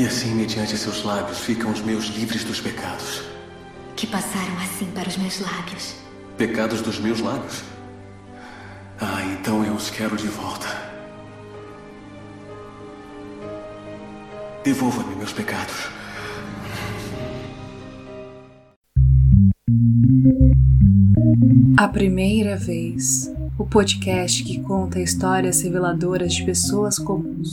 E assim, mediante seus lábios, ficam os meus livres dos pecados. Que passaram assim para os meus lábios. Pecados dos meus lábios? Ah, então eu os quero de volta. Devolva-me meus pecados. A primeira vez. O podcast que conta histórias reveladoras de pessoas comuns.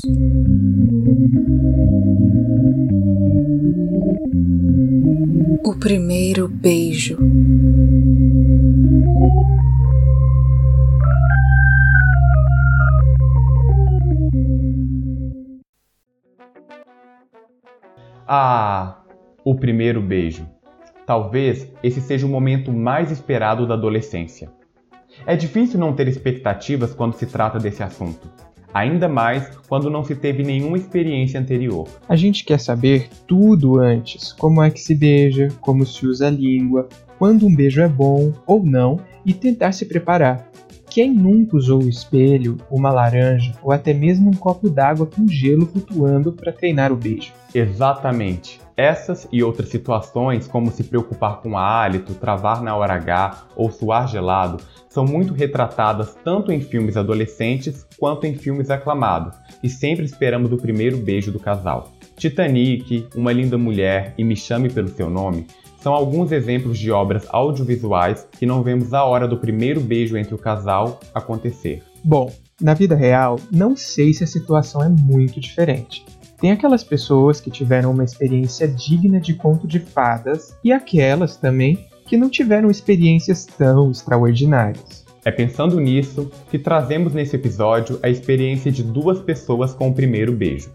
O primeiro beijo. Ah, o primeiro beijo. Talvez esse seja o momento mais esperado da adolescência. É difícil não ter expectativas quando se trata desse assunto, ainda mais quando não se teve nenhuma experiência anterior. A gente quer saber tudo antes: como é que se beija, como se usa a língua, quando um beijo é bom ou não e tentar se preparar. Quem nunca usou o espelho, uma laranja ou até mesmo um copo d'água com gelo flutuando para treinar o beijo? Exatamente. Essas e outras situações, como se preocupar com hálito, travar na hora H ou suar gelado, são muito retratadas tanto em filmes adolescentes quanto em filmes aclamados, e sempre esperamos o primeiro beijo do casal. Titanic, Uma Linda Mulher e Me Chame Pelo Seu Nome são alguns exemplos de obras audiovisuais que não vemos a hora do primeiro beijo entre o casal acontecer. Bom, na vida real, não sei se a situação é muito diferente. Tem aquelas pessoas que tiveram uma experiência digna de conto de fadas e aquelas também que não tiveram experiências tão extraordinárias. É pensando nisso que trazemos nesse episódio a experiência de duas pessoas com o primeiro beijo.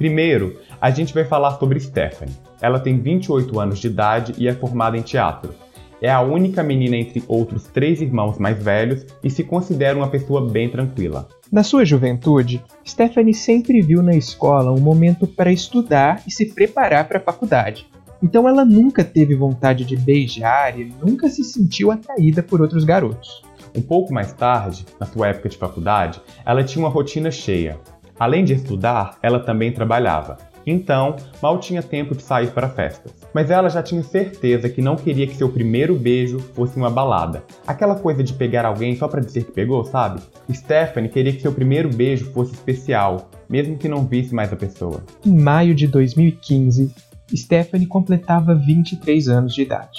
Primeiro, a gente vai falar sobre Stephanie. Ela tem 28 anos de idade e é formada em teatro. É a única menina entre outros três irmãos mais velhos e se considera uma pessoa bem tranquila. Na sua juventude, Stephanie sempre viu na escola um momento para estudar e se preparar para a faculdade. Então ela nunca teve vontade de beijar e nunca se sentiu atraída por outros garotos. Um pouco mais tarde, na sua época de faculdade, ela tinha uma rotina cheia. Além de estudar, ela também trabalhava. Então, mal tinha tempo de sair para festas. Mas ela já tinha certeza que não queria que seu primeiro beijo fosse uma balada. Aquela coisa de pegar alguém só para dizer que pegou, sabe? Stephanie queria que seu primeiro beijo fosse especial, mesmo que não visse mais a pessoa. Em maio de 2015, Stephanie completava 23 anos de idade.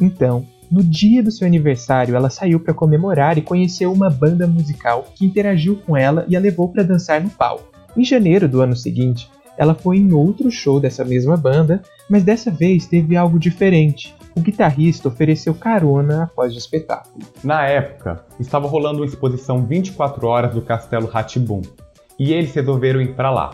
Então, no dia do seu aniversário, ela saiu para comemorar e conheceu uma banda musical que interagiu com ela e a levou para dançar no palco. Em janeiro do ano seguinte, ela foi em outro show dessa mesma banda, mas dessa vez teve algo diferente. O guitarrista ofereceu carona após o espetáculo. Na época, estava rolando uma exposição 24 horas do Castelo Ratibum, e eles resolveram ir para lá.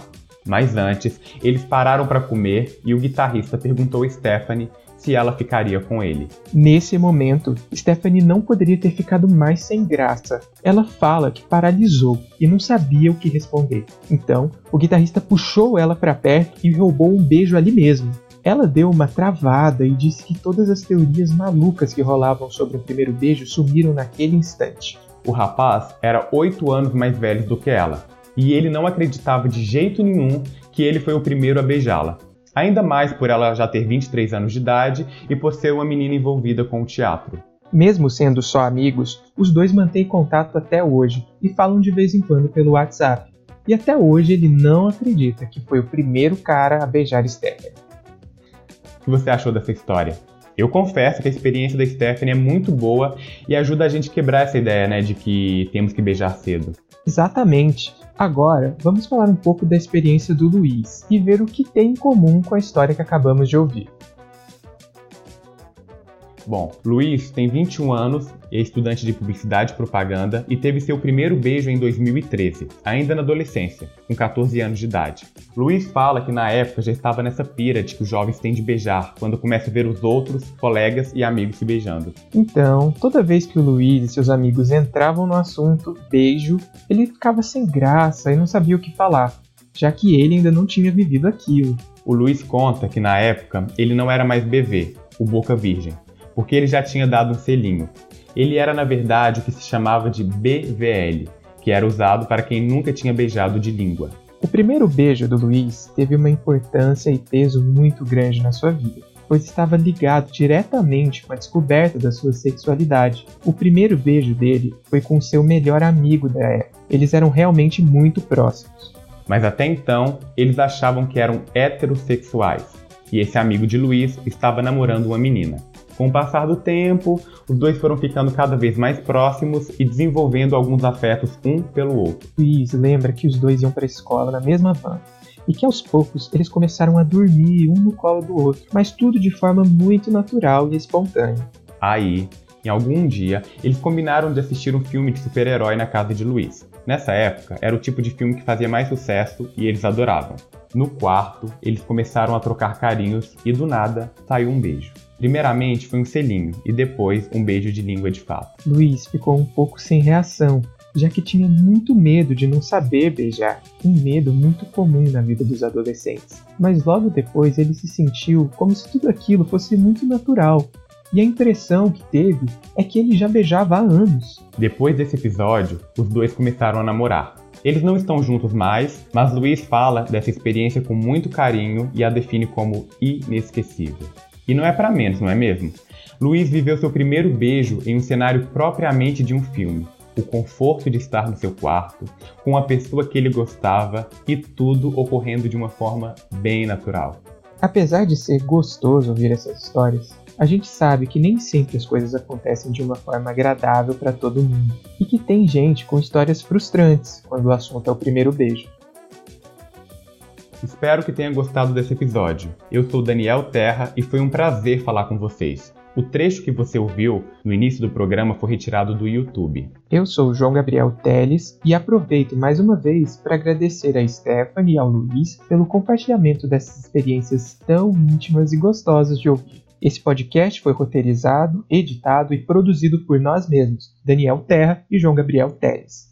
Mas antes, eles pararam para comer e o guitarrista perguntou a Stephanie se ela ficaria com ele. Nesse momento, Stephanie não poderia ter ficado mais sem graça. Ela fala que paralisou e não sabia o que responder. Então, o guitarrista puxou ela para perto e roubou um beijo ali mesmo. Ela deu uma travada e disse que todas as teorias malucas que rolavam sobre o primeiro beijo sumiram naquele instante. O rapaz era oito anos mais velho do que ela, e ele não acreditava de jeito nenhum que ele foi o primeiro a beijá-la. Ainda mais por ela já ter 23 anos de idade e por ser uma menina envolvida com o teatro. Mesmo sendo só amigos, os dois mantêm contato até hoje e falam de vez em quando pelo WhatsApp. E até hoje ele não acredita que foi o primeiro cara a beijar Stephanie. O que você achou dessa história? Eu confesso que a experiência da Stephanie é muito boa e ajuda a gente a quebrar essa ideia, né, de que temos que beijar cedo. Exatamente. Agora, vamos falar um pouco da experiência do Luiz e ver o que tem em comum com a história que acabamos de ouvir. Bom, Luiz tem 21 anos, é estudante de publicidade e propaganda e teve seu primeiro beijo em 2013, ainda na adolescência, com 14 anos de idade. Luiz fala que na época já estava nessa pira de que os jovens têm de beijar, quando começa a ver os outros, colegas e amigos se beijando. Então, toda vez que o Luiz e seus amigos entravam no assunto beijo, ele ficava sem graça e não sabia o que falar, já que ele ainda não tinha vivido aquilo. O Luiz conta que na época ele não era mais BV, o Boca Virgem porque ele já tinha dado um selinho. Ele era, na verdade, o que se chamava de BVL, que era usado para quem nunca tinha beijado de língua. O primeiro beijo do Luiz teve uma importância e peso muito grande na sua vida, pois estava ligado diretamente com a descoberta da sua sexualidade. O primeiro beijo dele foi com seu melhor amigo da época. Eles eram realmente muito próximos. Mas até então, eles achavam que eram heterossexuais, e esse amigo de Luiz estava namorando uma menina. Com o passar do tempo, os dois foram ficando cada vez mais próximos e desenvolvendo alguns afetos um pelo outro. Luiz lembra que os dois iam para a escola na mesma van e que aos poucos eles começaram a dormir um no colo do outro, mas tudo de forma muito natural e espontânea. Aí, em algum dia, eles combinaram de assistir um filme de super-herói na casa de Luiz. Nessa época, era o tipo de filme que fazia mais sucesso e eles adoravam. No quarto, eles começaram a trocar carinhos e do nada saiu um beijo. Primeiramente foi um selinho e depois um beijo de língua de fato. Luiz ficou um pouco sem reação, já que tinha muito medo de não saber beijar, um medo muito comum na vida dos adolescentes. Mas logo depois ele se sentiu como se tudo aquilo fosse muito natural, e a impressão que teve é que ele já beijava há anos. Depois desse episódio, os dois começaram a namorar. Eles não estão juntos mais, mas Luiz fala dessa experiência com muito carinho e a define como inesquecível. E não é para menos, não é mesmo? Luiz viveu seu primeiro beijo em um cenário propriamente de um filme. O conforto de estar no seu quarto, com a pessoa que ele gostava e tudo ocorrendo de uma forma bem natural. Apesar de ser gostoso ouvir essas histórias, a gente sabe que nem sempre as coisas acontecem de uma forma agradável para todo mundo e que tem gente com histórias frustrantes quando o assunto é o primeiro beijo. Espero que tenha gostado desse episódio. Eu sou Daniel Terra e foi um prazer falar com vocês. O trecho que você ouviu no início do programa foi retirado do YouTube. Eu sou João Gabriel Teles e aproveito mais uma vez para agradecer a Stephanie e ao Luiz pelo compartilhamento dessas experiências tão íntimas e gostosas de ouvir. Esse podcast foi roteirizado, editado e produzido por nós mesmos, Daniel Terra e João Gabriel Teles.